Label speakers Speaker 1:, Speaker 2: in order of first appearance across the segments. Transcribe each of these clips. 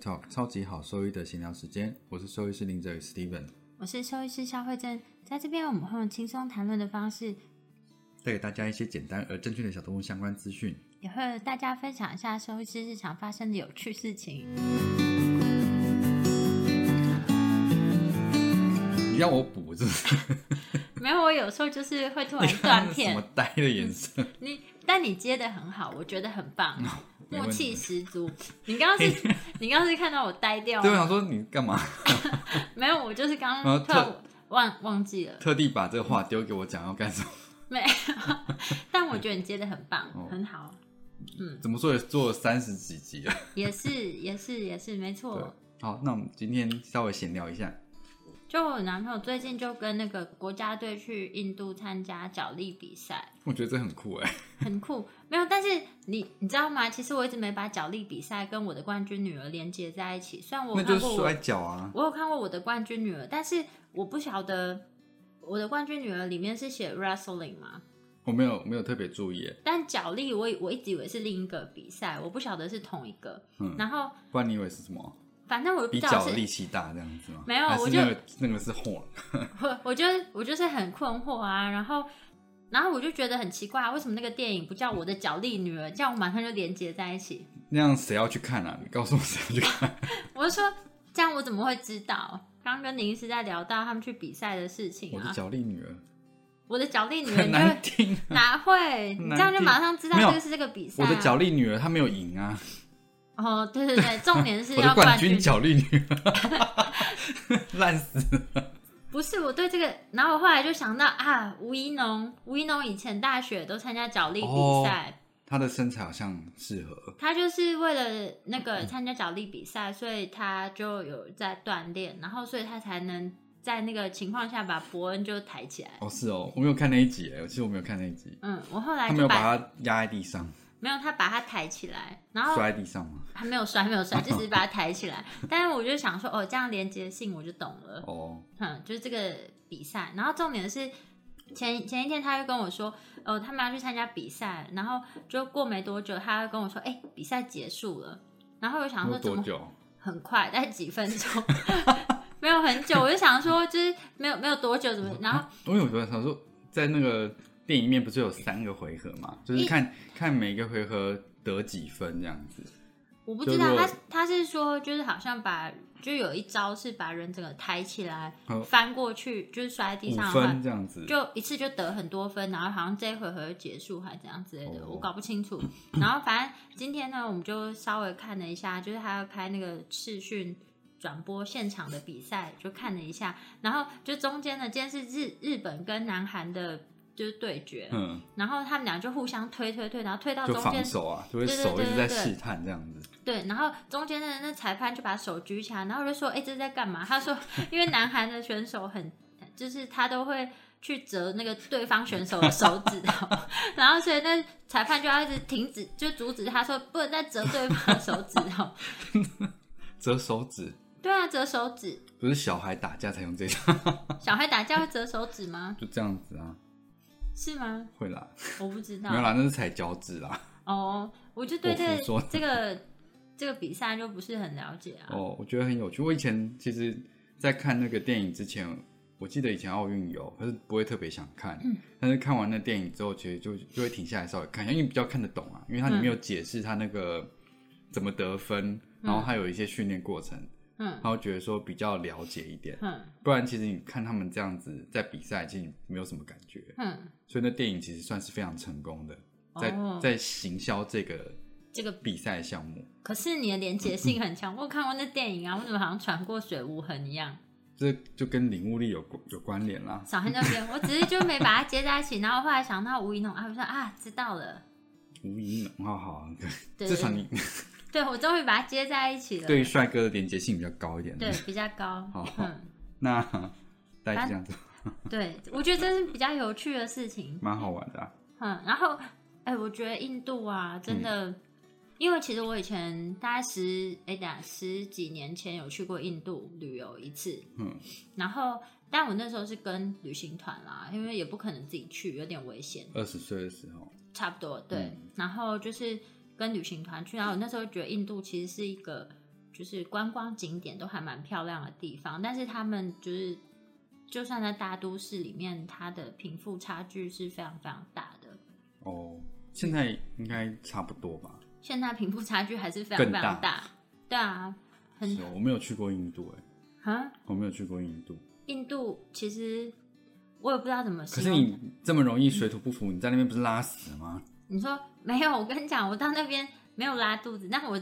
Speaker 1: Talk 超级好兽医的闲聊时间，我是兽医师林哲宇 Steven，
Speaker 2: 我是兽医师肖慧珍，在这边我们会用轻松谈论的方式，
Speaker 1: 带给大家一些简单而正确的小动物相关资讯。
Speaker 2: 也会和大家分享一下兽医师日常发生的有趣事情。
Speaker 1: 你要我补是不是？
Speaker 2: 没有，我有时候就是会突然断片。
Speaker 1: 什么呆的颜色？
Speaker 2: 你，但你接的很好，我觉得很棒，默契十足。你刚刚是，你刚刚是看到我呆掉？
Speaker 1: 对，我想说你干嘛？
Speaker 2: 没有，我就是刚刚突然忘忘记了，
Speaker 1: 特地把这个话丢给我讲要干什么？
Speaker 2: 没有，但我觉得你接的很棒，很好。
Speaker 1: 嗯，怎么说也做了三十几集了，
Speaker 2: 也是也是也是没错。
Speaker 1: 好，那我们今天稍微闲聊一下。
Speaker 2: 就我男朋友最近就跟那个国家队去印度参加脚力比赛，
Speaker 1: 我觉得这很酷哎，
Speaker 2: 很酷。没有，但是你你知道吗？其实我一直没把脚力比赛跟我的冠军女儿连接在一起。虽然我
Speaker 1: 看过摔跤啊，
Speaker 2: 我有看过我的冠军女儿，但是我不晓得我的冠军女儿里面是写 wrestling 吗？
Speaker 1: 我没有没有特别注意，
Speaker 2: 但脚力我我一直以为是另一个比赛，我不晓得是同一个。嗯，然后
Speaker 1: 不然你以为是什么？
Speaker 2: 反正我
Speaker 1: 比较力气大这样子吗？
Speaker 2: 没有，我就
Speaker 1: 那个是火。
Speaker 2: 我 我就我就是很困惑啊，然后然后我就觉得很奇怪，为什么那个电影不叫我的脚力女儿，这样我马上就连接在一起？
Speaker 1: 那样谁要去看啊？你告诉我谁要去看？
Speaker 2: 我就说这样我怎么会知道？刚跟宁是在聊到他们去比赛的事情
Speaker 1: 啊，我的脚力女儿。
Speaker 2: 我的脚力女儿
Speaker 1: 难听，
Speaker 2: 哪会？你这样就马上知道这个是这个比赛。
Speaker 1: 我的脚力女儿她没有赢啊。
Speaker 2: 哦，对对对，重点是
Speaker 1: 要
Speaker 2: 冠
Speaker 1: 军脚力女儿，烂死了。
Speaker 2: 不是我对这个，然后我后来就想到啊，吴一农，吴一农以前大学都参加脚力比赛，
Speaker 1: 他的身材好像适合。
Speaker 2: 他就是为了那个参加脚力比赛，所以他就有在锻炼，然后所以他才能。在那个情况下，把伯恩就抬起来。
Speaker 1: 哦，是哦，我没有看那一集哎，其实我没有看那一集。
Speaker 2: 嗯，我后来
Speaker 1: 他没有把他压在地上，
Speaker 2: 没有，他把他抬起来，然后
Speaker 1: 摔在地上吗？
Speaker 2: 还没有摔，没有摔，就只是把他抬起来。但是我就想说，哦，这样连接性我就懂了。哦，嗯，就是这个比赛。然后重点是前前一天他就跟我说，哦，他们要去参加比赛，然后就过没多久，他跟我说，哎，比赛结束了。然后我想说，
Speaker 1: 多久？
Speaker 2: 很快，大概几分钟。没有很久，我就想说，就是没有没有多久，怎么？然后
Speaker 1: 因为我觉得想说，在那个电影面不是有三个回合嘛，就是看看每个回合得几分这样子。
Speaker 2: 我不知道他他是说，就是好像把就有一招是把人整个抬起来翻过去，就是摔在地上
Speaker 1: 分这样子，
Speaker 2: 就一次就得很多分，然后好像这一回合就结束还是怎样之类的，我搞不清楚。然后反正今天呢，我们就稍微看了一下，就是他要开那个视讯。转播现场的比赛就看了一下，然后就中间呢，今天是日日本跟南韩的，就是对决，嗯，然后他们俩就互相推推推，然后推到中间
Speaker 1: 手啊，就会手一直在试探这样子。
Speaker 2: 对，然后中间的那裁判就把手举起来，然后就说：“哎，这是在干嘛？” 他说：“因为南韩的选手很，就是他都会去折那个对方选手的手指头，然后所以那裁判就要一直停止，就阻止他说不能再折对方的手指头，
Speaker 1: 折手指。”
Speaker 2: 对啊，折手指
Speaker 1: 不是小孩打架才用这个？
Speaker 2: 小孩打架会折手指吗？
Speaker 1: 就这样子啊？
Speaker 2: 是吗？
Speaker 1: 会啦，
Speaker 2: 我不知道。
Speaker 1: 没有啦，那是踩脚趾啦。
Speaker 2: 哦，我就对这这个这个比赛就不是很了解啊。
Speaker 1: 哦，我觉得很有趣。我以前其实，在看那个电影之前，我记得以前奥运有，可是不会特别想看。嗯。但是看完那电影之后，其实就就会停下来稍微看一下，因为比较看得懂啊，因为它里面有解释它那个怎么得分，然后还有一些训练过程。嗯，然后觉得说比较了解一点，嗯，不然其实你看他们这样子在比赛，其实没有什么感觉，嗯，所以那电影其实算是非常成功的，在在行销这个
Speaker 2: 这个
Speaker 1: 比赛项目。
Speaker 2: 可是你的连结性很强，我看过那电影啊，我怎么好像穿过水无痕一样？
Speaker 1: 这就跟领悟力有有关联啦。
Speaker 2: 小黑那边，我只是就没把它接在一起，然后后来想到吴一农啊，我说啊，知道了，
Speaker 1: 吴一农，好好，至少你。
Speaker 2: 对我终于把它接在一起了。
Speaker 1: 对于帅哥的连接性比较高一点。
Speaker 2: 对，比较高。
Speaker 1: 好
Speaker 2: 嗯，
Speaker 1: 那大概是这样子，
Speaker 2: 对，我觉得这是比较有趣的事情。
Speaker 1: 蛮好玩的啊。
Speaker 2: 嗯，然后，哎、我觉得印度啊，真的，因为其实我以前大概十哎，等下十几年前有去过印度旅游一次，
Speaker 1: 嗯，
Speaker 2: 然后，但我那时候是跟旅行团啦，因为也不可能自己去，有点危险，
Speaker 1: 二十岁的时候，
Speaker 2: 差不多对。
Speaker 1: 嗯
Speaker 2: 然后就是跟旅行团去，然后我那时候觉得印度其实是一个就是观光景点都还蛮漂亮的地方，但是他们就是就算在大都市里面，它的贫富差距是非常非常大的。
Speaker 1: 哦，现在应该差不多吧？
Speaker 2: 现在贫富差距还是非常非常大。对啊，很
Speaker 1: 我没有去过印度，哎，
Speaker 2: 啊，
Speaker 1: 我没有去过印度。
Speaker 2: 印度其实我也不知道怎么
Speaker 1: 可。是你这么容易水土不服，你在那边不是拉屎吗？
Speaker 2: 你说没有？我跟你讲，我到那边没有拉肚子，但我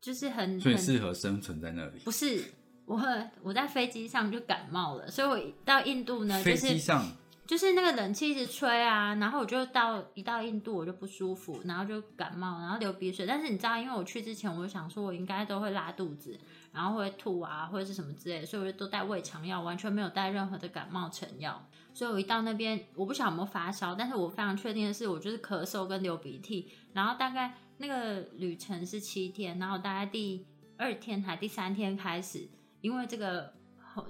Speaker 2: 就是很
Speaker 1: 所以
Speaker 2: 很
Speaker 1: 适合生存在那里。
Speaker 2: 不是我我在飞机上就感冒了，所以我一到印度呢，就
Speaker 1: 飞机
Speaker 2: 是
Speaker 1: 上
Speaker 2: 就是那个冷气一直吹啊，然后我就到一到印度我就不舒服，然后就感冒，然后流鼻水。但是你知道，因为我去之前我就想说我应该都会拉肚子，然后会吐啊或者是什么之类，所以我就都带胃肠药，完全没有带任何的感冒成药。所以我一到那边，我不晓得有没有发烧，但是我非常确定的是，我就是咳嗽跟流鼻涕，然后大概那个旅程是七天，然后大概第二天还第三天开始，因为这个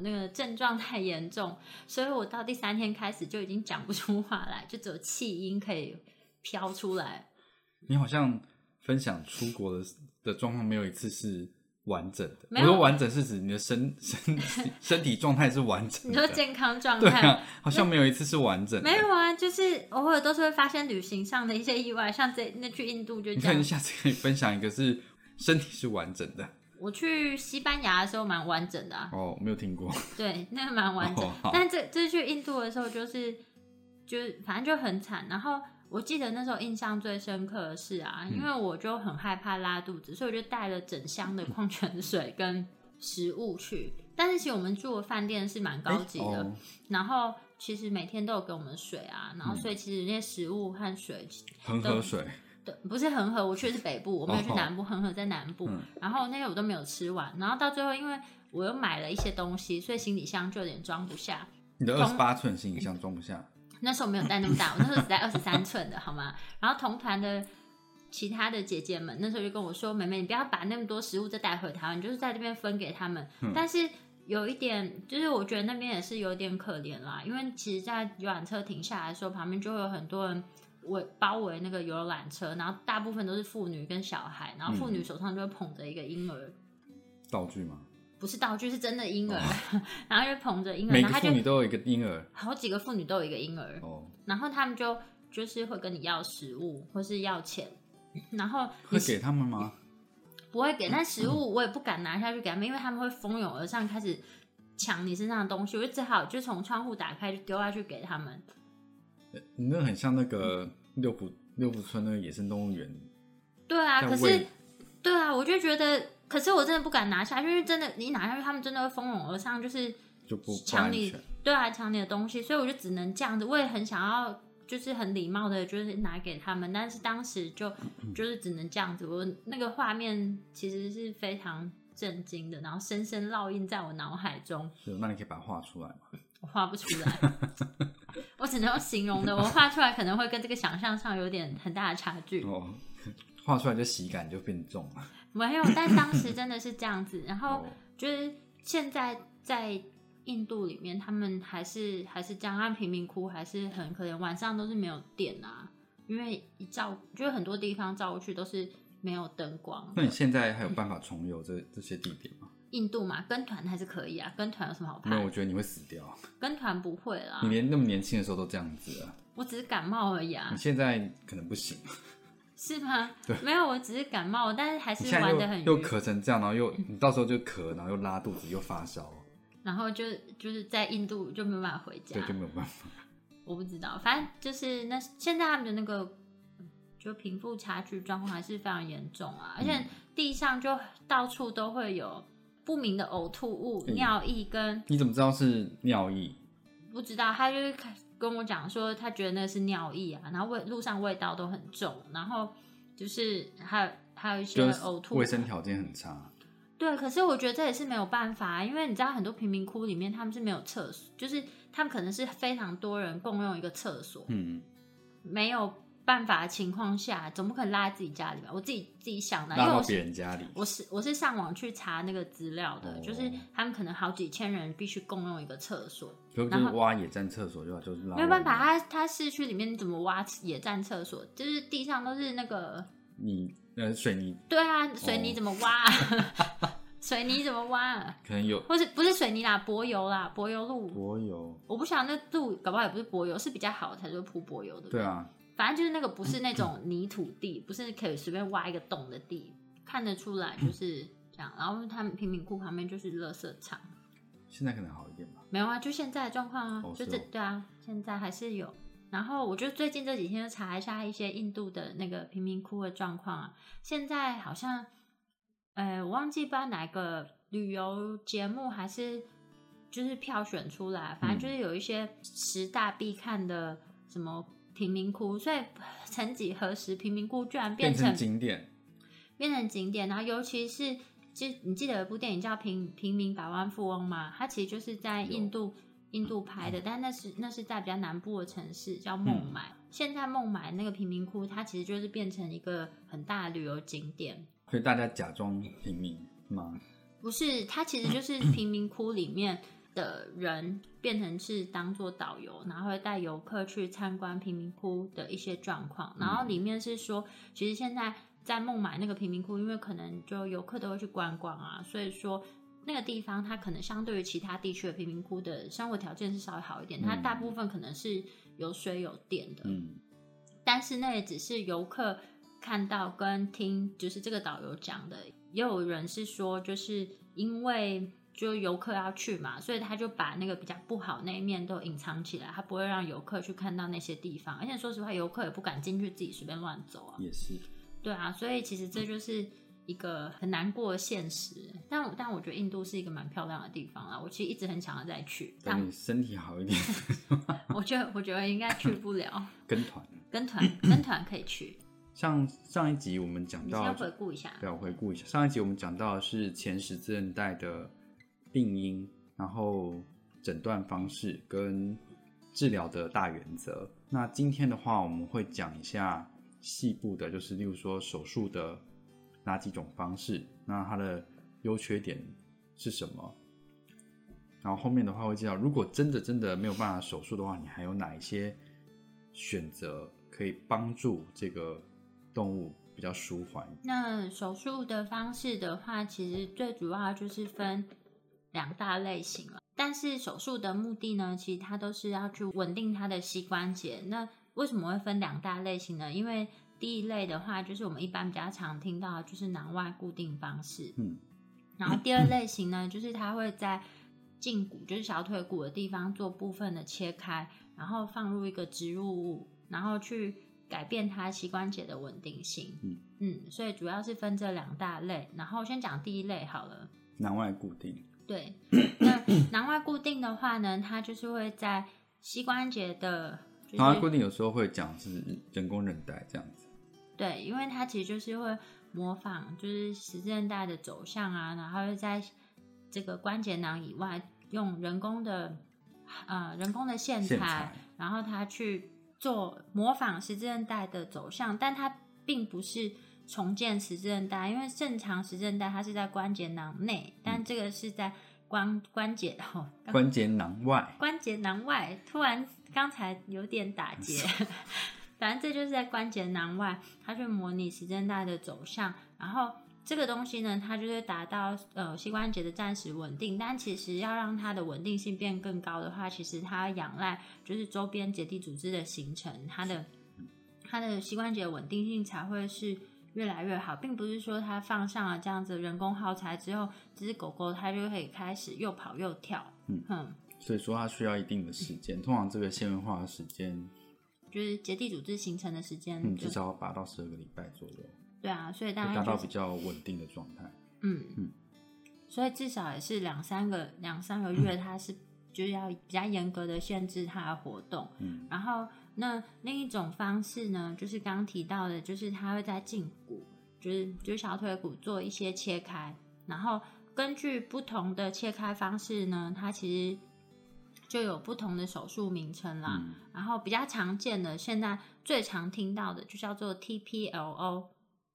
Speaker 2: 那个症状太严重，所以我到第三天开始就已经讲不出话来，就只有气音可以飘出来。
Speaker 1: 你好像分享出国的的状况，没有一次是完整的。我说完整是指你的身 身身体状态是完整的。
Speaker 2: 你说健康状态？
Speaker 1: 对啊，好像没有一次是完整的。
Speaker 2: 没有啊，就是偶尔都是会发生旅行上的一些意外，像这那去印度就
Speaker 1: 你看你。下次可以分享一个是身体是完整的。
Speaker 2: 我去西班牙的时候蛮完整的啊，
Speaker 1: 哦，没有听过。
Speaker 2: 对，那个蛮完整。
Speaker 1: 哦
Speaker 2: 但这这去印度的时候，就是就是反正就很惨。然后我记得那时候印象最深刻的是啊，
Speaker 1: 嗯
Speaker 2: 因为我就很害怕拉肚子，所以我就带了整箱的矿泉水跟食物去。但是其实我们住的饭店是蛮高级的，
Speaker 1: 哦
Speaker 2: 然后其实每天都有给我们水啊，然后所以其实那些食物和水
Speaker 1: 恒河水。
Speaker 2: 对，不是恒河，我去的是北部，我没有去
Speaker 1: 哦
Speaker 2: 南部，恒河在南部。
Speaker 1: 嗯
Speaker 2: 然后那些我都没有吃完，然后到最后，因为我又买了一些东西，所以行李箱就有点装不下。
Speaker 1: 你的二十八寸行李箱装不下。
Speaker 2: 那时候没有带那么大，我那时候只带二十三寸的，好吗？然后同团的其他的姐姐们那时候就跟我说：“妹妹，你不要把那么多食物再带回台湾，你就是在这边分给他们。
Speaker 1: 嗯
Speaker 2: 但是有一点，就是我觉得那边也是有点可怜啦，因为其实，在游览车停下来的时候，旁边就会有很多人围包围那个游览车，然后大部分都是妇女跟小孩，然后妇女手上就会捧着一个婴儿。
Speaker 1: 道具吗？
Speaker 2: 不是道具，是真的婴儿，然后就捧着婴儿，
Speaker 1: 每个妇女都有一个婴儿。
Speaker 2: 好几个妇女都有一个婴儿，
Speaker 1: 哦，
Speaker 2: 然后他们就就是会跟你要食物或是要钱，然后你
Speaker 1: 会给他们吗？
Speaker 2: 不会给，但食物我也不敢拿下去给他们，因为他们会蜂拥而上开始抢你身上的东西，我就只好就从窗户打开就丢下去给他们。
Speaker 1: 你那很像那个六福六福村那个野生动物园。
Speaker 2: 对啊，可是对啊，我就觉得，可是我真的不敢拿下去，因为真的你拿下去，他们真的会蜂拥而上，就是
Speaker 1: 就不不
Speaker 2: 抢你对啊，抢你的东西，所以我就只能这样子。我也很想要，就是很礼貌的，就是拿给他们，但是当时就就是只能这样子。我那个画面其实是非常震惊的，然后深深烙印在我脑海中，
Speaker 1: 是，那你可以把它画出来吗？
Speaker 2: 我画不出来，我只能用形容的。我画出来可能会跟这个想象上有点很大的差距。
Speaker 1: 哦，画出来就喜感就变重了。
Speaker 2: 没有，但当时真的是这样子。然后
Speaker 1: 哦，
Speaker 2: 就是现在在印度里面，他们还是还是这样，他们贫民窟还是很可怜，晚上都是没有电啊，因为一照就是很多地方照过去都是没有灯光
Speaker 1: 那。你现在还有办法重游这这些地点吗？
Speaker 2: 印度嘛，跟团还是可以啊，跟团有什么好怕
Speaker 1: 没有，我觉得你会死掉。
Speaker 2: 跟团不会啦
Speaker 1: 你，连那么年轻的时候都这样子啊，
Speaker 2: 我只是感冒而已啊
Speaker 1: 你，现在可能不行。
Speaker 2: 是吗
Speaker 1: 对？
Speaker 2: 没有，我只是感冒，但是还是玩的很
Speaker 1: 又又咳成这样，然后又你到时候就咳，然后又拉肚子，又发烧，
Speaker 2: 然后就就是在印度就没有办法回家
Speaker 1: 对，，就没有办法。
Speaker 2: 我不知道，反正就是那现在他们的那个就贫富差距状况还是非常严重啊，而且地上就到处都会有不明的呕吐物、
Speaker 1: 嗯
Speaker 2: 尿液跟
Speaker 1: 你怎么知道是尿液？
Speaker 2: 不知道，他就是开跟我讲说，他觉得那是尿液啊，然后味路上味道都很重，然后就是还有还有一些
Speaker 1: 就是
Speaker 2: 呕吐
Speaker 1: 卫生条件很差。
Speaker 2: 对，可是我觉得这也是没有办法，因为你知道很多贫民窟里面他们是没有厕所，就是他们可能是非常多人共用一个厕所，
Speaker 1: 嗯，
Speaker 2: 没有办法的情况下，总不可能拉在自己家里吧？我自己自己想的，因为我是
Speaker 1: 别人家里。
Speaker 2: 我是我是上网去查那个资料的，
Speaker 1: 哦
Speaker 2: 就是他们可能好几千人必须共用一个厕所，
Speaker 1: 就就是挖野战厕所就好，就是拉
Speaker 2: 没有办法，他他市区里面怎么挖野战厕所？就是地上都是那个，
Speaker 1: 泥呃水泥
Speaker 2: 对啊，水泥
Speaker 1: 哦
Speaker 2: 怎么挖、啊？水泥怎么挖、啊？
Speaker 1: 可能有
Speaker 2: 或是不是水泥啦，柏油啦，柏油路。
Speaker 1: 柏油，
Speaker 2: 我不晓得那路搞不好也不是柏油，是比较好的才说铺柏油的。
Speaker 1: 对，啊，
Speaker 2: 反正就是那个不是那种泥土地，不是可以随便挖一个洞的地，看得出来就是这样。然后他们贫民窟旁边就是垃圾场，
Speaker 1: 现在可能好一点吧。
Speaker 2: 没有啊，就现在的状况啊，就是这
Speaker 1: 哦
Speaker 2: 对啊，现在还是有。然后我就最近这几天就查一下一些印度的那个贫民窟的状况啊，现在好像，呃，我忘记不知道哪个旅游节目还是就是票选出来，反正就是有一些十大必看的什么贫民窟，所以曾几何时，贫民窟居然变成
Speaker 1: 景点，
Speaker 2: 变成景点，然后尤其是，就你记得有一部电影叫《平平民百万富翁》吗？它其实就是在印度印度拍的，但那是那是在比较南部的城市叫孟买。现在孟买那个贫民窟，它其实就是变成一个很大的旅游景点。
Speaker 1: 所以大家假装平民吗？
Speaker 2: 不是，它其实就是 贫民窟里面的人变成是当做导游，然后会带游客去参观贫民窟的一些状况。然后里面是说，其实现在在孟买那个贫民窟，因为可能就游客都会去观光啊，所以说那个地方它可能相对于其他地区的贫民窟的生活条件是稍微好一点，它大部分可能是有水有电的，
Speaker 1: 嗯，
Speaker 2: 但是那也只是游客看到跟听，就是这个导游讲的。也有人是说，就是因为就游客要去嘛，所以他就把那个比较不好那一面都隐藏起来，他不会让游客去看到那些地方。而且说实话，游客也不敢进去自己随便乱走啊。
Speaker 1: 也是。
Speaker 2: 对啊，所以其实这就是一个很难过的现实。但我但我觉得印度是一个蛮漂亮的地方啊，我其实一直很想要再去，但
Speaker 1: 等你身体好一点
Speaker 2: 我觉得我觉得应该去不了。
Speaker 1: 跟团。
Speaker 2: 跟团跟团可以去，
Speaker 1: 像上一集我们讲到
Speaker 2: 你先，回顾一下。
Speaker 1: 对，我回顾一下，上一集我们讲到的是前十字韧带的病因，然后诊断方式跟治疗的大原则。那今天的话，我们会讲一下细部的，就是例如说手术的哪几种方式，那它的优缺点是什么。然后后面的话会介绍，如果真的真的没有办法手术的话，你还有哪一些选择可以帮助这个动物比较舒缓？
Speaker 2: 那手术的方式的话，其实最主要就是分两大类型了。但是手术的目的呢，其实它都是要去稳定它的膝关节。那为什么会分两大类型呢？因为第一类的话，就是我们一般比较常听到的就是囊外固定方式。
Speaker 1: 嗯，
Speaker 2: 然后第二类型呢，就是它会在胫骨，就是小腿骨的地方做部分的切开，然后放入一个植入物，然后去改变它膝关节的稳定性。
Speaker 1: 嗯
Speaker 2: 嗯，所以主要是分这两大类。然后先讲第一类好了。
Speaker 1: 囊外固定，
Speaker 2: 对，那囊外固定的话呢，它就是会在膝关节的，就是
Speaker 1: 囊外固定有时候会讲是人工韧带这样子。
Speaker 2: 对，因为它其实就是会模仿就是十字韧带的走向啊，然后会在这个关节囊以外用人工的呃人工的线材，
Speaker 1: 线材
Speaker 2: 然后它去做模仿十字韧带的走向，但它并不是重建十字韧带，因为正常十字韧带它是在关节囊内，但这个是在关关节哦
Speaker 1: 关节囊外，
Speaker 2: 关节囊外，突然刚才有点打结，反正这就是在关节囊外，它去模拟时针带的走向，然后这个东西呢，它就是达到呃膝关节的暂时稳定，但其实要让它的稳定性变更高的话，其实它要仰赖就是周边结缔组织的形成，它的它的膝关节稳定性才会是。越来越好，并不是说它放上了这样子人工耗材之后，这只狗狗它就可以开始又跑又跳。
Speaker 1: 嗯
Speaker 2: 哼
Speaker 1: 所以说它需要一定的时间，通常这个纤维化的时间，
Speaker 2: 就是结缔组织形成的时间，
Speaker 1: 嗯，至少要八到十二个礼拜左右，
Speaker 2: 对啊，所以大家就是
Speaker 1: 达到比较稳定的状态。
Speaker 2: 嗯
Speaker 1: 嗯
Speaker 2: 所以至少也是两三个两三个月，它是就是要比较严格的限制它的活动。
Speaker 1: 嗯
Speaker 2: 然后那另一种方式呢，就是刚刚提到的，就是它会在胫骨，就是就是小腿骨做一些切开，然后根据不同的切开方式呢，它其实就有不同的手术名称啦。
Speaker 1: 嗯。
Speaker 2: 然后比较常见的，现在最常听到的就叫做 TPLO，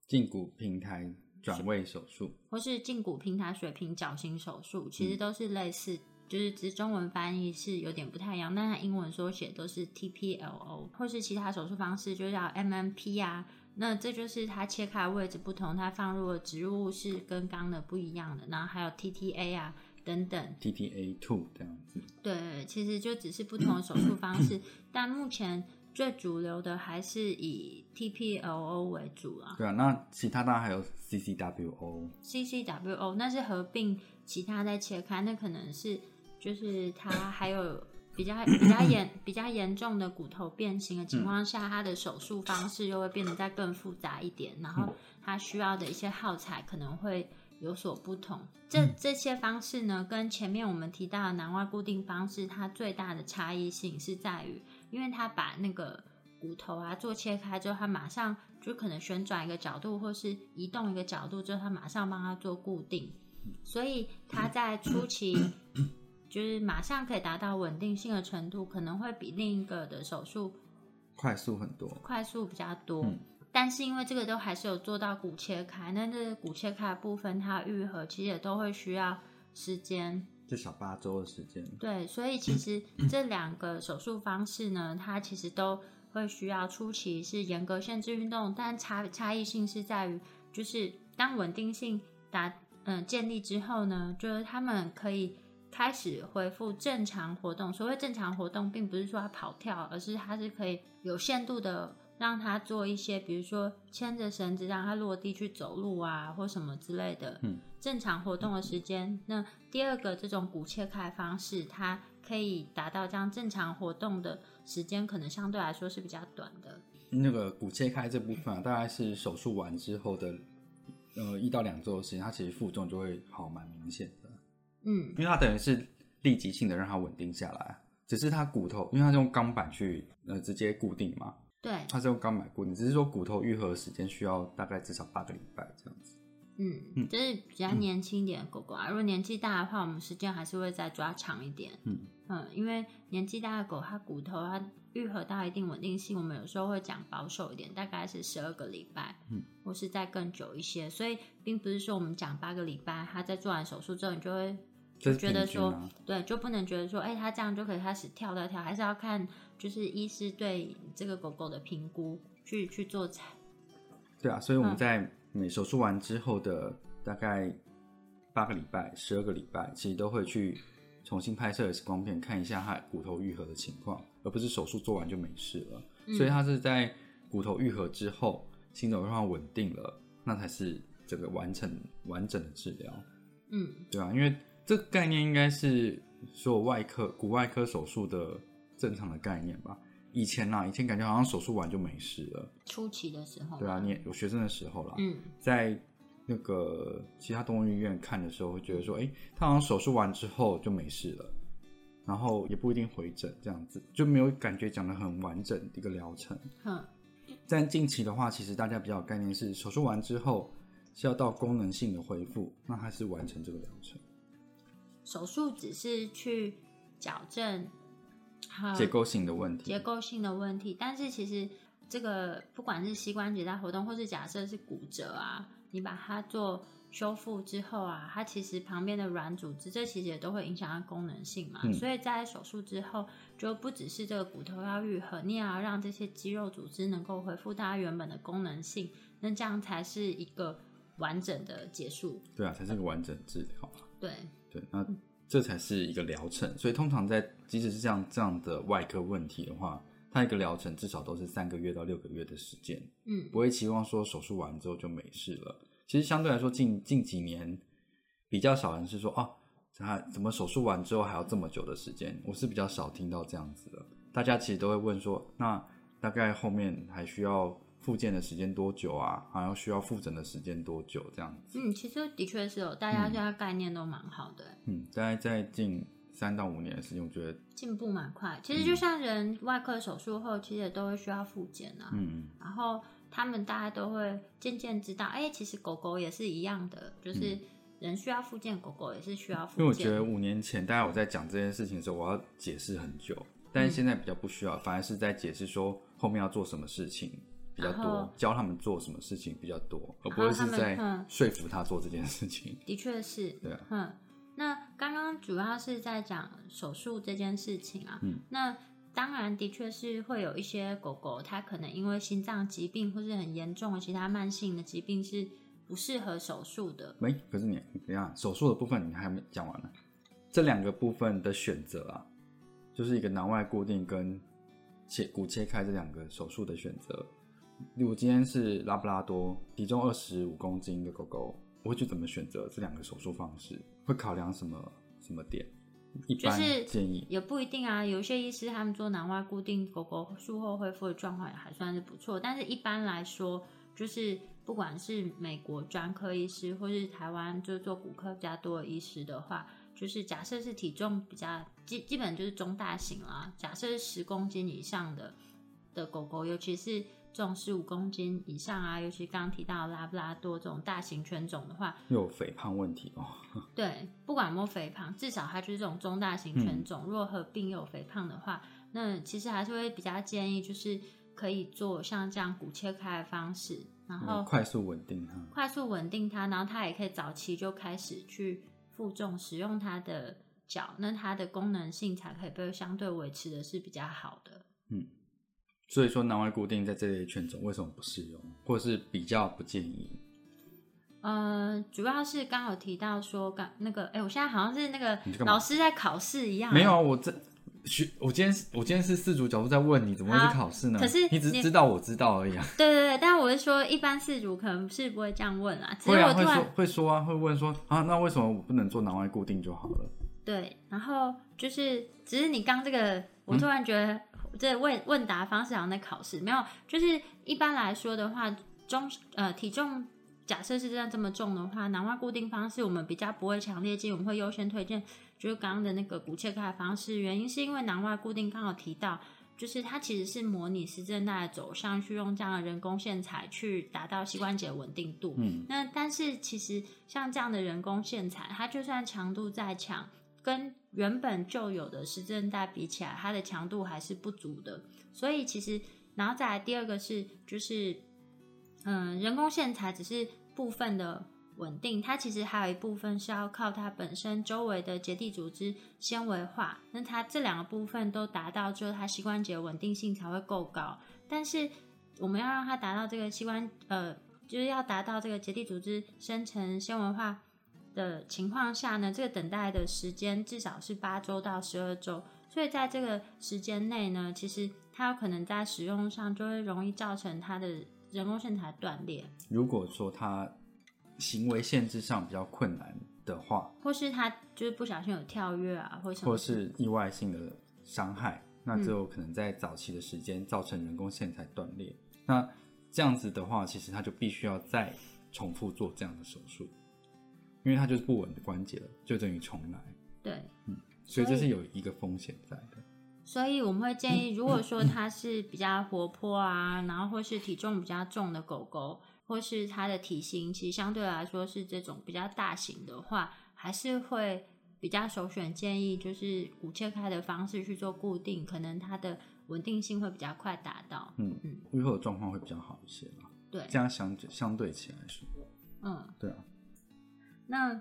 Speaker 1: 胫骨平台转位手术，
Speaker 2: 或是胫骨平台水平矫形手术，其实都是类似，就是只中文翻译是有点不太一样，但它英文缩写都是 TPLO，或是其他手术方式就叫 MMP 啊。那这就是它切开的位置不同，它放入的植入物是跟刚的不一样的，然后还有 TTA 啊等等
Speaker 1: ，TTA two 这样子。
Speaker 2: 对，其实就只是不同的手术方式，但目前最主流的还是以 TPLO 为主啊。
Speaker 1: 对啊，那其他当然还有
Speaker 2: CCWO，CCWO 那是合并其他再切开，那可能是就是它还有比较比较严 比较严重的骨头变形的情况下，它的手术方式又会变得再更复杂一点，然后它需要的一些耗材可能会有所不同。这这些方式呢，跟前面我们提到的南外固定方式，它最大的差异性是在于，因为它把那个骨头啊做切开之后，它马上就可能旋转一个角度，或是移动一个角度之后，它马上帮它做固定，所以它在初期就是马上可以达到稳定性的程度，可能会比另一个的手术
Speaker 1: 快速很多。
Speaker 2: 快速比较多。
Speaker 1: 嗯
Speaker 2: 但是因为这个都还是有做到骨切开，那这骨切开的部分它愈合其实也都会需要时间。
Speaker 1: 至少八周的时间。
Speaker 2: 对，所以其实这两个手术方式呢，它其实都会需要初期是严格限制运动，但差差异性是在于，就是当稳定性达嗯、建立之后呢，就是他们可以开始恢复正常活动。所谓正常活动，并不是说他跑跳，而是它是可以有限度的让他做一些，比如说牵着绳子让他落地去走路啊，或什么之类的。
Speaker 1: 嗯，
Speaker 2: 正常活动的时间。那第二个这种骨切开方式，它可以达到这样正常活动的时间，可能相对来说是比较短的。
Speaker 1: 那个骨切开这部分啊，大概是手术完之后的呃一到两周的时间，它其实负重就会好蛮明显的，
Speaker 2: 嗯
Speaker 1: 因为它等于是立即性的让它稳定下来。只是它骨头，因为它是用钢板去呃直接固定嘛，
Speaker 2: 对，
Speaker 1: 它是用钢板固定，只是说骨头愈合的时间需要大概至少八个礼拜这样子。
Speaker 2: 嗯，就是比较年轻一点的狗狗啊。如果年纪大的话，我们时间还是会再抓长一点。
Speaker 1: 嗯
Speaker 2: 嗯，因为年纪大的狗，它骨头它愈合到一定稳定性，我们有时候会讲保守一点，大概是十二个礼拜，
Speaker 1: 嗯，
Speaker 2: 或是再更久一些。所以并不是说我们讲八个礼拜，它在做完手术之后，你就会
Speaker 1: 这
Speaker 2: 就觉得说，
Speaker 1: 啊
Speaker 2: 对，就不能觉得说，哎、它这样就可以开始跳跳跳，还是要看就是医师对这个狗狗的评估去去做裁。
Speaker 1: 对啊，所以我们
Speaker 2: 嗯
Speaker 1: 在每手术完之后的大概八个礼拜、十二个礼拜，其实都会去重新拍摄 X 光片，看一下它骨头愈合的情况，而不是手术做完就没事了。
Speaker 2: 嗯
Speaker 1: 所以它是在骨头愈合之后，心肿状况稳定了，那才是这个完成完整的治疗，
Speaker 2: 嗯
Speaker 1: 对啊，因为这个概念应该是所有外科骨外科手术的正常的概念吧。以前啊，以前感觉好像手术完就没事了，
Speaker 2: 初期的时候，
Speaker 1: 对啊，你有学生的时候啦，
Speaker 2: 嗯
Speaker 1: 在那个其他动物医院看的时候，会觉得说，哎、他好像手术完之后就没事了，然后也不一定回诊，这样子就没有感觉讲的很完整的一个疗程。
Speaker 2: 哼，
Speaker 1: 但近期的话，其实大家比较有概念是，手术完之后是要到功能性的恢复，那还是完成这个疗程。
Speaker 2: 手术只是去矫正它
Speaker 1: 结构性的问题，
Speaker 2: 结构性的问题，但是其实这个不管是膝关节在活动，或是假设是骨折啊，你把它做修复之后啊，它其实旁边的软组织，这其实也都会影响它功能性嘛。
Speaker 1: 嗯
Speaker 2: 所以在手术之后，就不只是这个骨头要愈合，你也要让这些肌肉组织能够恢复它原本的功能性，那这样才是一个完整的结束。
Speaker 1: 对啊，才是个完整治疗啊。
Speaker 2: 对，
Speaker 1: 对，那这才是一个疗程。所以通常在即使是这样这样的外科问题的话，它一个疗程至少都是三个月到六个月的时间，
Speaker 2: 嗯
Speaker 1: 不会期望说手术完之后就没事了。其实相对来说近近几年比较少人是说哦，他怎么手术完之后还要这么久的时间？我是比较少听到这样子的。大家其实都会问说，那大概后面还需要复健的时间多久啊？还要需要复诊的时间多久？这样子？
Speaker 2: 嗯，其实的确是有，大家现在概念都蛮好的。
Speaker 1: 嗯，大概在近三到五年的时间，我觉得，
Speaker 2: 进步蛮快。其实就像人外科手术后，其实也都会需要复健啊。
Speaker 1: 嗯，
Speaker 2: 然后他们大家都会渐渐知道，哎、其实狗狗也是一样的，就是人需要复健，狗狗也是需要复健。
Speaker 1: 因为我觉得五年前大家我在讲这件事情的时候，我要解释很久，但是现在比较不需要，反而是在解释说后面要做什么事情比较多，教他们做什么事情比较多，而不会是在
Speaker 2: 嗯
Speaker 1: 说服他做这件事情。
Speaker 2: 的确是，
Speaker 1: 对啊
Speaker 2: 嗯，那刚刚主要是在讲手术这件事情啊，
Speaker 1: 嗯，
Speaker 2: 那当然的确是会有一些狗狗，它可能因为心脏疾病或是很严重的其他慢性的疾病是不适合手术的，
Speaker 1: 没，可是你你等一下手术的部分你还没讲完呢。这两个部分的选择啊，就是一个囊外固定跟切骨切开这两个手术的选择。如今天是拉布拉多，体重二十五公斤的狗狗，我会去怎么选择这两个手术方式？会考量什么什么点？一般
Speaker 2: 就是
Speaker 1: 建议
Speaker 2: 也不一定啊。有一些医师他们做囊外固定，狗狗术后恢复的状况也还算是不错。但是一般来说，就是不管是美国专科医师，或是台湾就是做骨科比较多的医师的话，就是假设是体重比较基基本就是中大型啦，假设是十公斤以上的的狗狗，尤其是这种十五公斤以上啊，尤其刚刚提到拉布拉多这种大型犬种的话，
Speaker 1: 又有肥胖问题哦。
Speaker 2: 对，不管有没有肥胖，至少它就是这种中大型犬种。如果合并有肥胖的话，那其实还是会比较建议，就是可以做像这样骨切开的方式，然后
Speaker 1: 嗯快速稳定它。
Speaker 2: 快速稳定它，然后它也可以早期就开始去负重使用它的脚，那它的功能性才可以被相对维持的是比较好的。
Speaker 1: 所以说囊外固定在这类犬种为什么不适用，或是比较不建议？
Speaker 2: 呃，主要是刚好提到说，刚那个，哎，我现在好像是那个老师在考试一样，
Speaker 1: 没有啊，我这学我今天是我今天是四组角度在问你，怎么会是考试呢？
Speaker 2: 可是
Speaker 1: 你只
Speaker 2: 你
Speaker 1: 知道我知道而已啊。
Speaker 2: 对对对，但我是说，一般四主可能是不会这样问啊。只是
Speaker 1: 会啊，
Speaker 2: 我突然、
Speaker 1: 会说会说啊，会问说啊，那为什么我不能做囊外固定就好了？
Speaker 2: 对，然后就是，只是你刚这个，我突然觉得这问问答方式好像在考试，没有，就是一般来说的话，中呃体重假设是这样这么重的话，囊外固定方式我们比较不会强烈建议，我们会优先推荐就是刚刚的那个骨切开的方式，原因是因为囊外固定刚好提到。就是它其实是模拟十字韧带的走向，去用这样的人工线材去达到膝关节稳定度。
Speaker 1: 嗯，
Speaker 2: 那但是其实像这样的人工线材，它就算强度再强，跟原本就有的十字韧带比起来，它的强度还是不足的。所以其实，然后再来第二个是，就是嗯，人工线材只是部分的稳定，它其实还有一部分是要靠它本身周围的结缔组织纤维化。那它这两个部分都达到之后，它膝关节稳定性才会够高。但是我们要让它达到这个膝关呃，就是要达到这个结缔组织生成纤维化的情况下呢，这个等待的时间至少是八周到十二周。所以在这个时间内呢，其实它有可能在使用上就会容易造成它的人工线材断裂。
Speaker 1: 如果说它行为限制上比较困难的话，
Speaker 2: 或是它就是不小心有跳跃啊，或什么，
Speaker 1: 或是意外性的伤害，那就有可能在早期的时间造成人工线材断裂。那这样子的话，其实他就必须要再重复做这样的手术，因为它就是不稳的关节了，就等于重来。
Speaker 2: 对，嗯
Speaker 1: 所以这是有一个风险在的。
Speaker 2: 所以我们会建议，如果说它是比较活泼啊，然后或是体重比较重的狗狗，或是它的体型其实相对来说是这种比较大型的话，还是会比较首选建议就是骨切开的方式去做固定，可能它的稳定性会比较快达到。
Speaker 1: 嗯
Speaker 2: 嗯，
Speaker 1: 愈后的状况会比较好一些嘛。
Speaker 2: 对，
Speaker 1: 这样相相对起来说，
Speaker 2: 嗯，
Speaker 1: 对啊，
Speaker 2: 那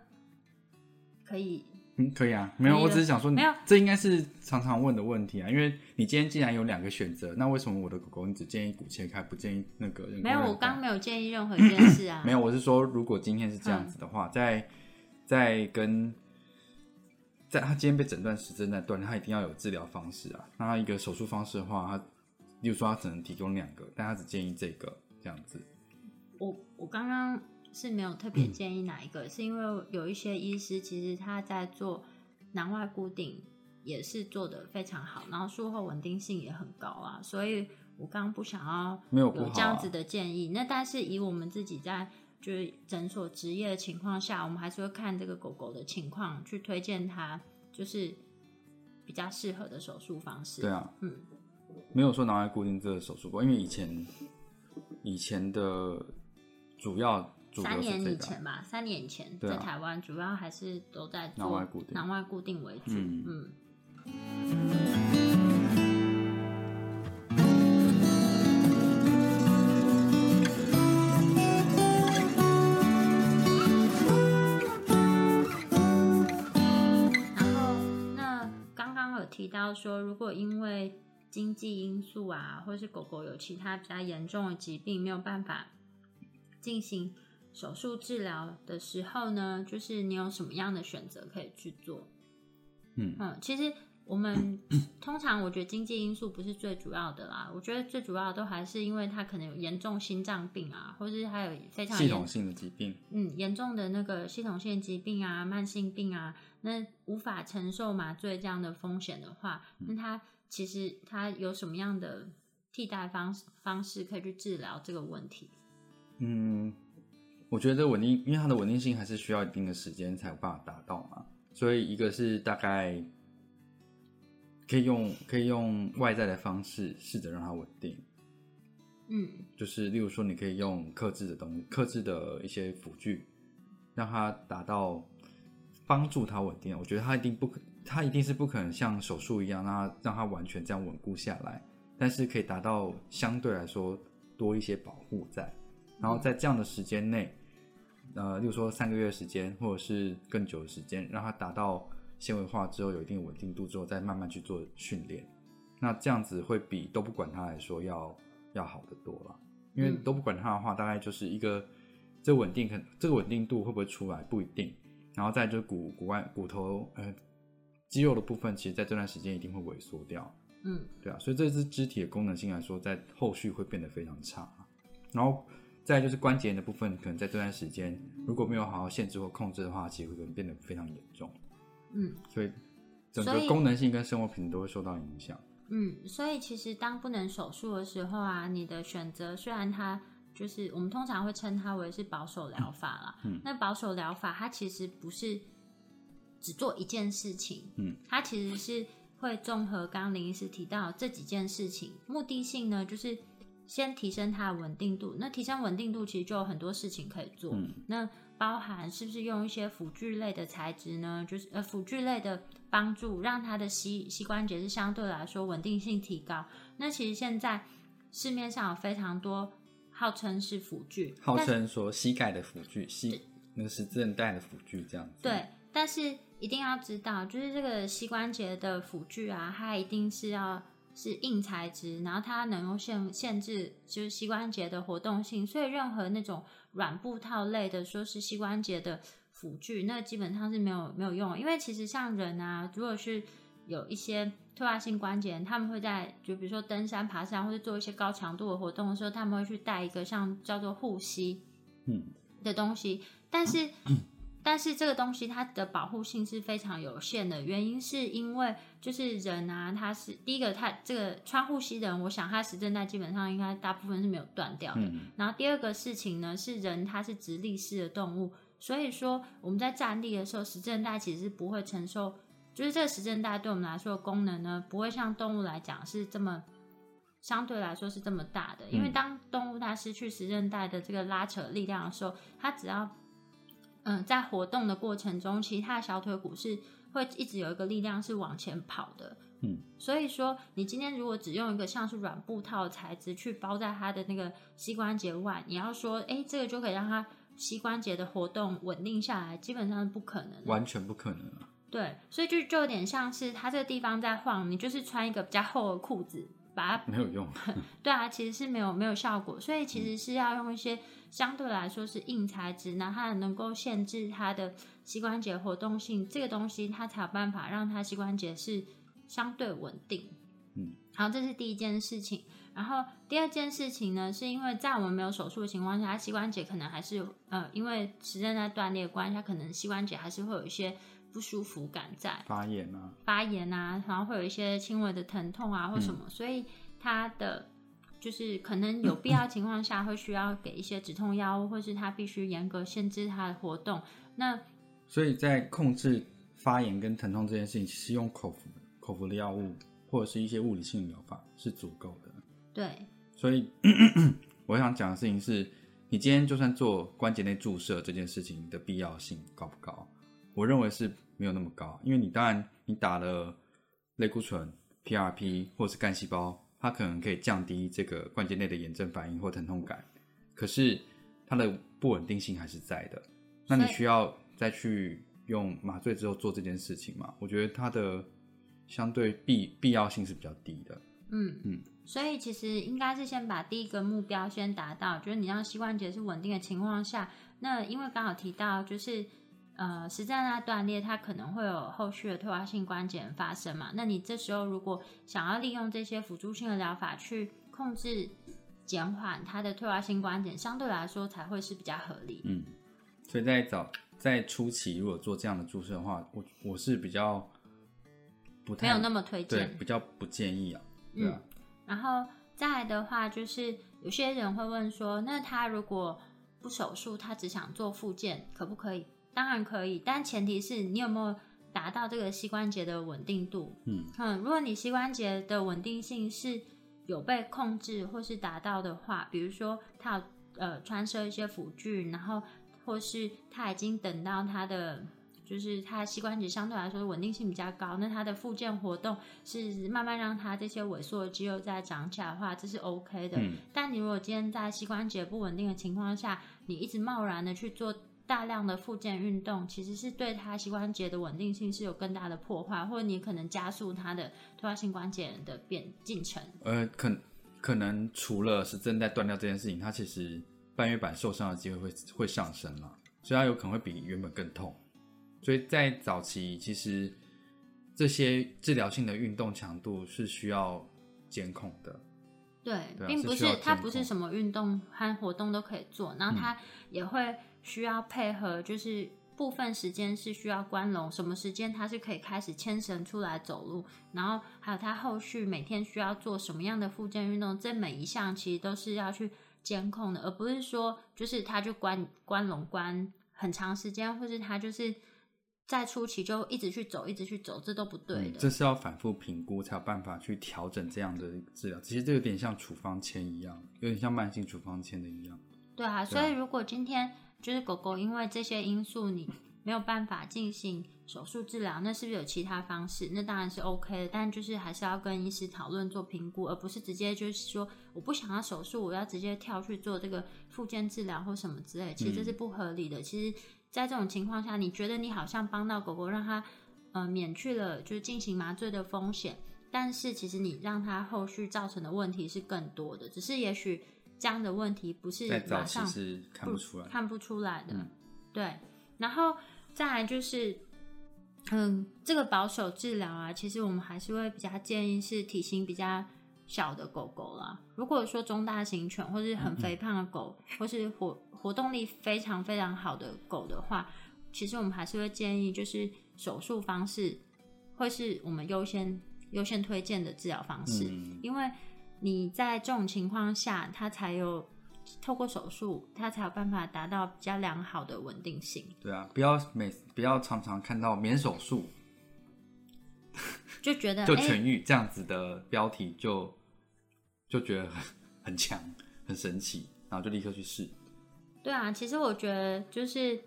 Speaker 2: 可以
Speaker 1: 嗯，可以啊，没有，我只是想说，
Speaker 2: 没有。
Speaker 1: 这应该是常常问的问题啊，因为你今天既然有两个选择，那为什么我的狗狗你只建议骨切开，不建议那个
Speaker 2: 没有，我刚没有建议任何一件事啊，
Speaker 1: 没有，我是说，如果今天是这样子的
Speaker 2: 嗯。
Speaker 1: 话，在在跟在他今天被诊断时针在断裂，他一定要有治疗方式啊。那他一个手术方式的话，他例如说他只能提供两个，但他只建议这个这样子。
Speaker 2: 我我刚刚是没有特别建议哪一个，是因为有一些医师其实他在做囊外固定也是做的非常好，然后术后稳定性也很高啊，所以我刚刚不想要
Speaker 1: 没有
Speaker 2: 这样子的建议。那但是以我们自己在就是诊所执业的情况下，我们还是会看这个狗狗的情况去推荐它，就是比较适合的手术方式。
Speaker 1: 对啊，
Speaker 2: 嗯，
Speaker 1: 没有说拿来固定这个手术过，因为以前以前的主要
Speaker 2: 三年以前吧，三年以前
Speaker 1: 啊
Speaker 2: 在台湾主要还是都在做
Speaker 1: 囊外固定
Speaker 2: 囊外固定为主。
Speaker 1: 嗯
Speaker 2: 嗯然后，那刚刚有提到说，如果因为经济因素啊，或是狗狗有其他比较严重的疾病，没有办法进行手术治疗的时候呢，就是你有什么样的选择可以去做？
Speaker 1: 嗯
Speaker 2: 嗯，其实我们 通常我觉得经济因素不是最主要的啦，我觉得最主要的都还是因为他可能有严重心脏病啊，或是还有非常严
Speaker 1: 系统性的疾病，
Speaker 2: 嗯，严重的那个系统性疾病啊、慢性病啊，那无法承受麻醉这样的风险的话，那他其实他有什么样的替代方式方式可以去治疗这个问题？
Speaker 1: 嗯，我觉得稳定，因为它的稳定性还是需要一定的时间才有办法达到嘛，所以一个是大概可以用可以用外在的方式试着让它稳定，
Speaker 2: 嗯
Speaker 1: 就是例如说你可以用克制的东克制的一些辅具，让它达到帮助它稳定。我觉得它一定不可，它一定是不可能像手术一样让它让它完全这样稳固下来，但是可以达到相对来说多一些保护在。然后在这样的时间内，呃，例如说三个月的时间，或者是更久的时间，让它达到纤维化之后有一定的稳定度之后，再慢慢去做训练。那这样子会比都不管它来说要要好得多了。因为
Speaker 2: 嗯
Speaker 1: 都不管它的话，大概就是一个这个稳定可这个稳定度会不会出来不一定。然后再就是骨骨外骨头呃肌肉的部分，其实在这段时间一定会萎缩掉。
Speaker 2: 嗯
Speaker 1: 对啊，所以这只肢体的功能性来说，在后续会变得非常差。然后再就是关节炎的部分，可能在这段时间如果没有好好限制或控制的话，其实会变得非常严重。
Speaker 2: 嗯。
Speaker 1: 所以整个功能性跟生活品质都会受到影响。
Speaker 2: 嗯，所以其实当不能手术的时候啊，你的选择虽然它就是我们通常会称它为是保守疗法啦，
Speaker 1: 嗯。
Speaker 2: 那保守疗法它其实不是只做一件事情，
Speaker 1: 嗯，
Speaker 2: 它其实是会综合刚刚林医师提到这几件事情，目的性呢就是先提升它的稳定度。那提升稳定度其实就有很多事情可以做，
Speaker 1: 嗯
Speaker 2: 那包含是不是用一些辅具类的材质呢？就是呃辅具类的帮助，让它的膝膝关节是相对来说稳定性提高。那其实现在市面上有非常多号称是辅具，
Speaker 1: 号称说膝盖的辅具、膝那个十字韧带的辅具这样子。
Speaker 2: 对，但是一定要知道，就是这个膝关节的辅具啊，它一定是要是硬材质，然后它能够限限制就是膝关节的活动性，所以任何那种软布套类的，说是膝关节的辅具，那基本上是没有没有用，因为其实像人啊，如果是有一些退化性关节炎，他们会在就比如说登山、爬山或者做一些高强度的活动的时候，他们会去带一个像叫做护膝，
Speaker 1: 嗯，
Speaker 2: 的东西，但是但是这个东西它的保护性是非常有限的，原因是因为就是人啊，他是第一个，他这个穿护膝的人，我想他时韧带基本上应该大部分是没有断掉的。
Speaker 1: 嗯
Speaker 2: 然后第二个事情呢，是人他是直立式的动物，所以说我们在站立的时候，时韧带其实是不会承受，就是这个时韧带对我们来说的功能呢，不会像动物来讲是这么。相对来说是这么大的，因为
Speaker 1: 嗯
Speaker 2: 当动物它失去时韧带的这个拉扯力量的时候，它只要嗯在活动的过程中，其实它的小腿骨是会一直有一个力量是往前跑的。
Speaker 1: 嗯，
Speaker 2: 所以说你今天如果只用一个像是软布套的材质去包在他的那个膝关节外，你要说哎这个就可以让他膝关节的活动稳定下来，基本上是不可能的。
Speaker 1: 完全不可能啊。
Speaker 2: 对，所以就就有点像是他这个地方在晃，你就是穿一个比较厚的裤子把它
Speaker 1: 没有用。
Speaker 2: 对啊，其实是没有没有效果，所以其实是要用一些相对来说是硬材质，那它能够限制它的膝关节活动性，这个东西它才有办法让它膝关节是相对稳定。
Speaker 1: 嗯，
Speaker 2: 好，这是第一件事情。然后第二件事情呢，是因为在我们没有手术的情况下，它膝关节可能还是呃，因为时间在断裂的关系，它可能膝关节还是会有一些不舒服感在。
Speaker 1: 发炎啊，
Speaker 2: 发炎啊，然后会有一些轻微的疼痛啊或什么，所以他的就是可能有必要情况下会需要给一些止痛药物，或是他必须严格限制他的活动。那
Speaker 1: 所以在控制发炎跟疼痛这件事情，其实用口服口服的药物或者是一些物理性疗法是足够的。
Speaker 2: 对，
Speaker 1: 所以 我想讲的事情是，你今天就算做关节内注射这件事情的必要性高不高？我认为是没有那么高，因为你当然你打了类固醇、PRP 或是干细胞，它可能可以降低这个关节内的炎症反应或疼痛感，可是它的不稳定性还是在的。那你需要再去用麻醉之后做这件事情嘛？我觉得它的相对必必要性是比较低的。
Speaker 2: 嗯
Speaker 1: 嗯，
Speaker 2: 所以其实应该是先把第一个目标先达到，就是你让膝关节是稳定的情况下，那因为刚好提到就是呃实战它断裂，它可能会有后续的退化性关节炎发生嘛，那你这时候如果想要利用这些辅助性的疗法去控制减缓它的退化性关节，相对来说才会是比较合理。
Speaker 1: 嗯，所以在早在初期如果做这样的注射的话，我我是比较不太
Speaker 2: 没有那么推
Speaker 1: 对
Speaker 2: 荐，
Speaker 1: 比较不建议啊。对啊，
Speaker 2: 然后再来的话，就是有些人会问说，那他如果不手术，他只想做复健，可不可以？当然可以，但前提是你有没有达到这个膝关节的稳定度。
Speaker 1: 嗯
Speaker 2: 嗯，如果你膝关节的稳定性是有被控制或是达到的话，比如说他有呃穿设一些辅具，然后或是他已经等到他的。就是他膝关节相对来说稳定性比较高，那他的复健活动是慢慢让他这些萎缩的肌肉再长起来的话，这是 OK 的。
Speaker 1: 嗯
Speaker 2: 但你如果今天在膝关节不稳定的情况下，你一直贸然的去做大量的复健运动，其实是对他膝关节的稳定性是有更大的破坏，或者你可能加速他的退化性关节炎的变进程。
Speaker 1: 呃，可可能除了是正在断掉这件事情，他其实半月板受伤的机会会会上升了，所以它有可能会比原本更痛。所以在早期，其实这些治疗性的运动强度是需要监控的。
Speaker 2: 对，
Speaker 1: 对啊
Speaker 2: 并不
Speaker 1: 是需要
Speaker 2: 是它不是什么运动和活动都可以做，然后它也会需要配合，就是部分时间是需要关笼，什么时间它是可以开始牵绳出来走路，然后还有它后续每天需要做什么样的附件运动，这每一项其实都是要去监控的，而不是说就是它就关关笼关很长时间，或是它就是在初期就一直去走，一直去走，这都不对的。
Speaker 1: 嗯这是要反复评估才有办法去调整这样的治疗。其实这有点像处方签一样，有点像慢性处方签的一样。
Speaker 2: 对啊，所以如果今天就是狗狗因为这些因素你没有办法进行手术治疗，那是不是有其他方式？那当然是 OK 的，但就是还是要跟医师讨论做评估，而不是直接就是说我不想要手术，我要直接跳去做这个复健治疗或什么之类，其实这是不合理的。其实，在这种情况下，你觉得你好像帮到狗狗，让它呃免去了就是进行麻醉的风险，但是其实你让它后续造成的问题是更多的，只是也许这样的问题不是马上
Speaker 1: 看不出来。
Speaker 2: 看不出来的。
Speaker 1: 嗯
Speaker 2: 对，然后再来就是，嗯，这个保守治疗啊，其实我们还是会比较建议是体型比较小的狗狗啦。如果说中大型犬或是很肥胖的狗，或是活活动力非常非常好的狗的话，其实我们还是会建议，就是手术方式会是我们优先优先推荐的治疗方式。
Speaker 1: 嗯，
Speaker 2: 因为你在这种情况下，它才有透过手术，它才有办法达到比较良好的稳定性。
Speaker 1: 对啊，不要每不要常常看到免手术
Speaker 2: 就觉得哎、
Speaker 1: 就痊愈这样子的标题就就觉得很很强很神奇，然后就立刻去试。
Speaker 2: 对啊，其实我觉得就是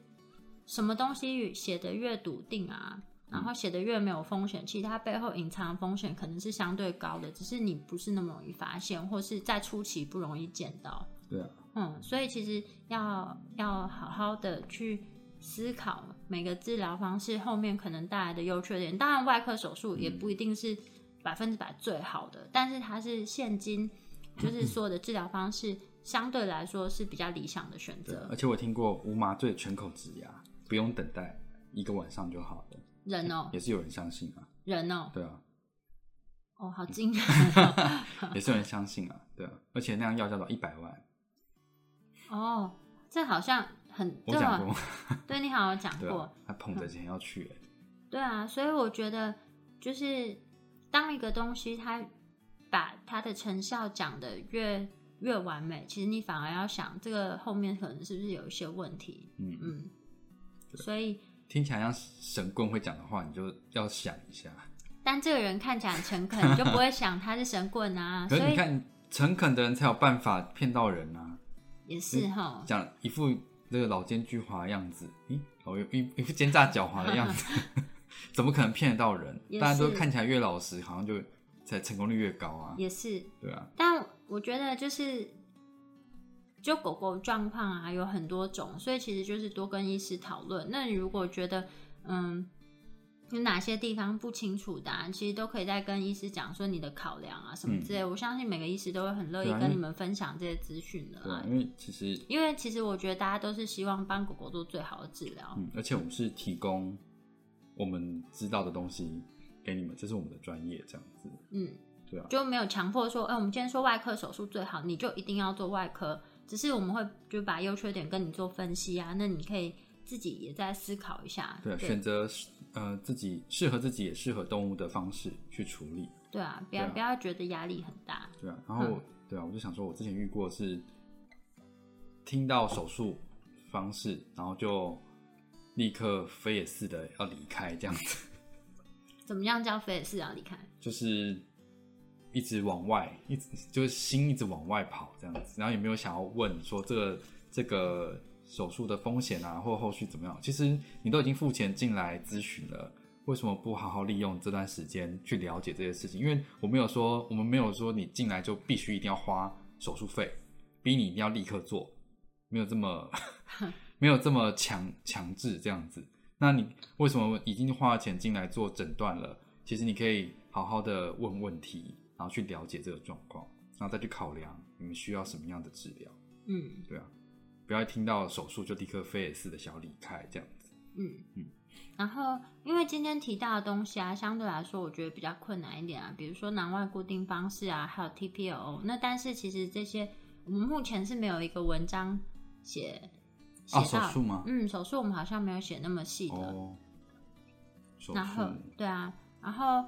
Speaker 2: 什么东西写的越笃定啊，然后写的越没有风险，其实它背后隐藏的风险可能是相对高的，只是你不是那么容易发现，或是在初期不容易见到。
Speaker 1: 对啊，
Speaker 2: 嗯，所以其实要要好好的去思考每个治疗方式后面可能带来的优缺点。当然，外科手术也不一定是百分之百最好的，但是它是现今 就是所有的治疗方式相对来说是比较理想的选择。
Speaker 1: 而且我听过无麻醉全口植牙，不用等待一个晚上就好了，
Speaker 2: 人哦，
Speaker 1: 也是有人相信啊。
Speaker 2: 人哦，
Speaker 1: 对啊，
Speaker 2: 哦，好惊人哦
Speaker 1: 也是有人相信啊。对啊，而且那样要价到一百万，
Speaker 2: 哦，这好像很
Speaker 1: 我讲过，
Speaker 2: 对你好像讲过
Speaker 1: 对啊，，他捧着钱要去、欸，
Speaker 2: 对啊，所以我觉得就是当一个东西它把它的成效讲的越越完美，其实你反而要想这个后面可能是不是有一些问题。
Speaker 1: 嗯
Speaker 2: 嗯，所以
Speaker 1: 听起来像神棍会讲的话，你就要想一下。
Speaker 2: 但这个人看起来很诚恳，你就不会想他是神棍啊。
Speaker 1: 可
Speaker 2: 所以
Speaker 1: 是你看诚恳的人才有办法骗到人啊。
Speaker 2: 也是哈，
Speaker 1: 讲一副那个老奸巨猾的样子，咦，老一一副奸诈狡猾的样子，怎么可能骗得到人？大家都看起来越老实，好像就才成功率越高啊。
Speaker 2: 也是。
Speaker 1: 对啊，
Speaker 2: 但我觉得就是，就狗狗状况啊有很多种，所以其实就是多跟医师讨论。那你如果觉得嗯有哪些地方不清楚的、啊，其实都可以再跟医师讲说你的考量啊什么之类。我相信每个医师都会很乐意跟你们分享这些资讯的
Speaker 1: 啊因为其实，
Speaker 2: 因为其实我觉得大家都是希望帮狗狗做最好的治疗。
Speaker 1: 嗯，而且我们是提供我们知道的东西给你们，这是我们的专业，这样子。
Speaker 2: 嗯，
Speaker 1: 对啊，
Speaker 2: 就没有强迫说，哎、我们今天说外科手术最好，你就一定要做外科。只是我们会就把优缺点跟你做分析啊，那你可以自己也在思考一下。
Speaker 1: 对啊，选择呃自己适合自己也适合动物的方式去处理。
Speaker 2: 对啊，不要、
Speaker 1: 啊
Speaker 2: 不要觉得压力很大。
Speaker 1: 对啊，然后、
Speaker 2: 嗯
Speaker 1: 对啊，我就想说，我之前遇过是听到手术方式，然后就立刻飞也似的要离开，这样子，
Speaker 2: 怎么样叫菲尔斯要离开？
Speaker 1: 就是一直往外，一直就是心一直往外跑这样子，然后也没有想要问说这个这个手术的风险啊，或后续怎么样。其实你都已经付钱进来咨询了。为什么不好好利用这段时间去了解这些事情？因为我没有说，我们没有说你进来就必须一定要花手术费，逼你一定要立刻做，没有这么 没有这么强强制这样子。那你为什么已经花了钱进来做诊断了？其实你可以好好的问问题，然后去了解这个状况，然后再去考量你们需要什么样的治疗。
Speaker 2: 嗯
Speaker 1: 对啊，不要一听到手术就立刻飞也似的想要离开这样子。
Speaker 2: 嗯嗯。然后，因为今天提到的东西啊，相对来说我觉得比较困难一点啊，比如说囊外固定方式啊，还有 TPO。那但是其实这些我们目前是没有一个文章写写
Speaker 1: 哦，
Speaker 2: 到
Speaker 1: 手术吗？
Speaker 2: 嗯，手术我们好像没有写那么细的。
Speaker 1: 哦，手
Speaker 2: 然后
Speaker 1: 术
Speaker 2: 对啊，然后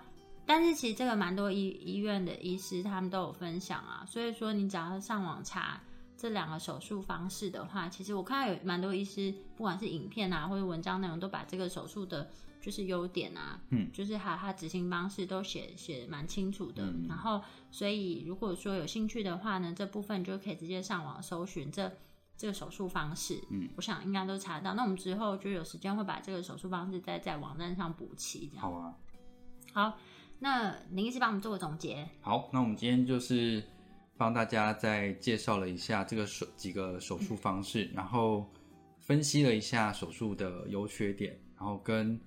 Speaker 2: 但是其实这个蛮多医医院的医师他们都有分享啊，所以说你只要上网查这两个手术方式的话，其实我看到有蛮多医师，不管是影片啊或者文章内容，都把这个手术的就是优点啊，
Speaker 1: 嗯，
Speaker 2: 就是还有它执行方式都写写蛮清楚的。
Speaker 1: 嗯
Speaker 2: 然后所以如果说有兴趣的话呢，这部分就可以直接上网搜寻这。这个手术方式，
Speaker 1: 嗯，
Speaker 2: 我想应该都查到。那我们之后就有时间会把这个手术方式再在网站上补齐，这样。
Speaker 1: 好啊。
Speaker 2: 好，那林医师帮我们做个总结。
Speaker 1: 好，那我们今天就是帮大家再介绍了一下这个手几个手术方式，然后分析了一下手术的优缺点，然后跟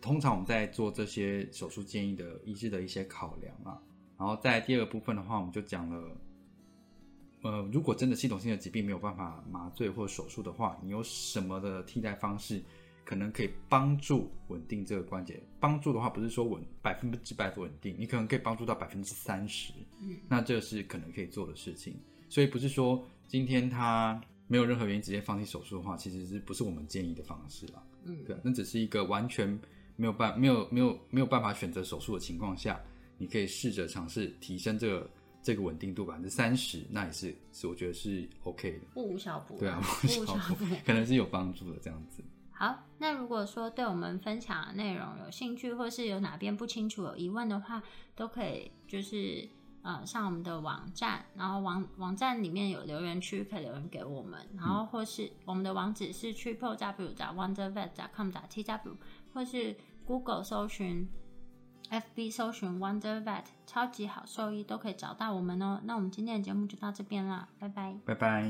Speaker 1: 通常我们在做这些手术建议的医师的一些考量啊。然后在第二个部分的话，我们就讲了，呃，如果真的系统性的疾病没有办法麻醉或手术的话，你有什么的替代方式？可能可以帮助稳定这个关节。帮助的话，不是说稳百分之百的稳定，你可能可以帮助到百分之三十。
Speaker 2: 嗯，
Speaker 1: 那这是可能可以做的事情。所以不是说今天他没有任何原因直接放弃手术的话，其实是不是我们建议的方式啊？
Speaker 2: 嗯，
Speaker 1: 对，那只是一个完全没有办没有没有没有办法选择手术的情况下，你可以试着尝试提升这个这个稳定度百分之三十，那也是是我觉得是 OK 的。
Speaker 2: 不无小补啊。
Speaker 1: 对啊，
Speaker 2: 不无小补。
Speaker 1: 可能是有帮助的这样子。
Speaker 2: 好，那如果说对我们分享的内容有兴趣，或是有哪边不清楚、有疑问的话，都可以就是呃上我们的网站，然后网网站里面有留言区，可以留言给我们，然后或是我们的网址是 triple w 点 wondervet 点 com 点 t w，或是 Google 搜寻。FB 搜寻 Wonder Vet 超级好兽医都可以找到我们哦。那我们今天的节目就到这边啦，拜拜。
Speaker 1: 拜拜。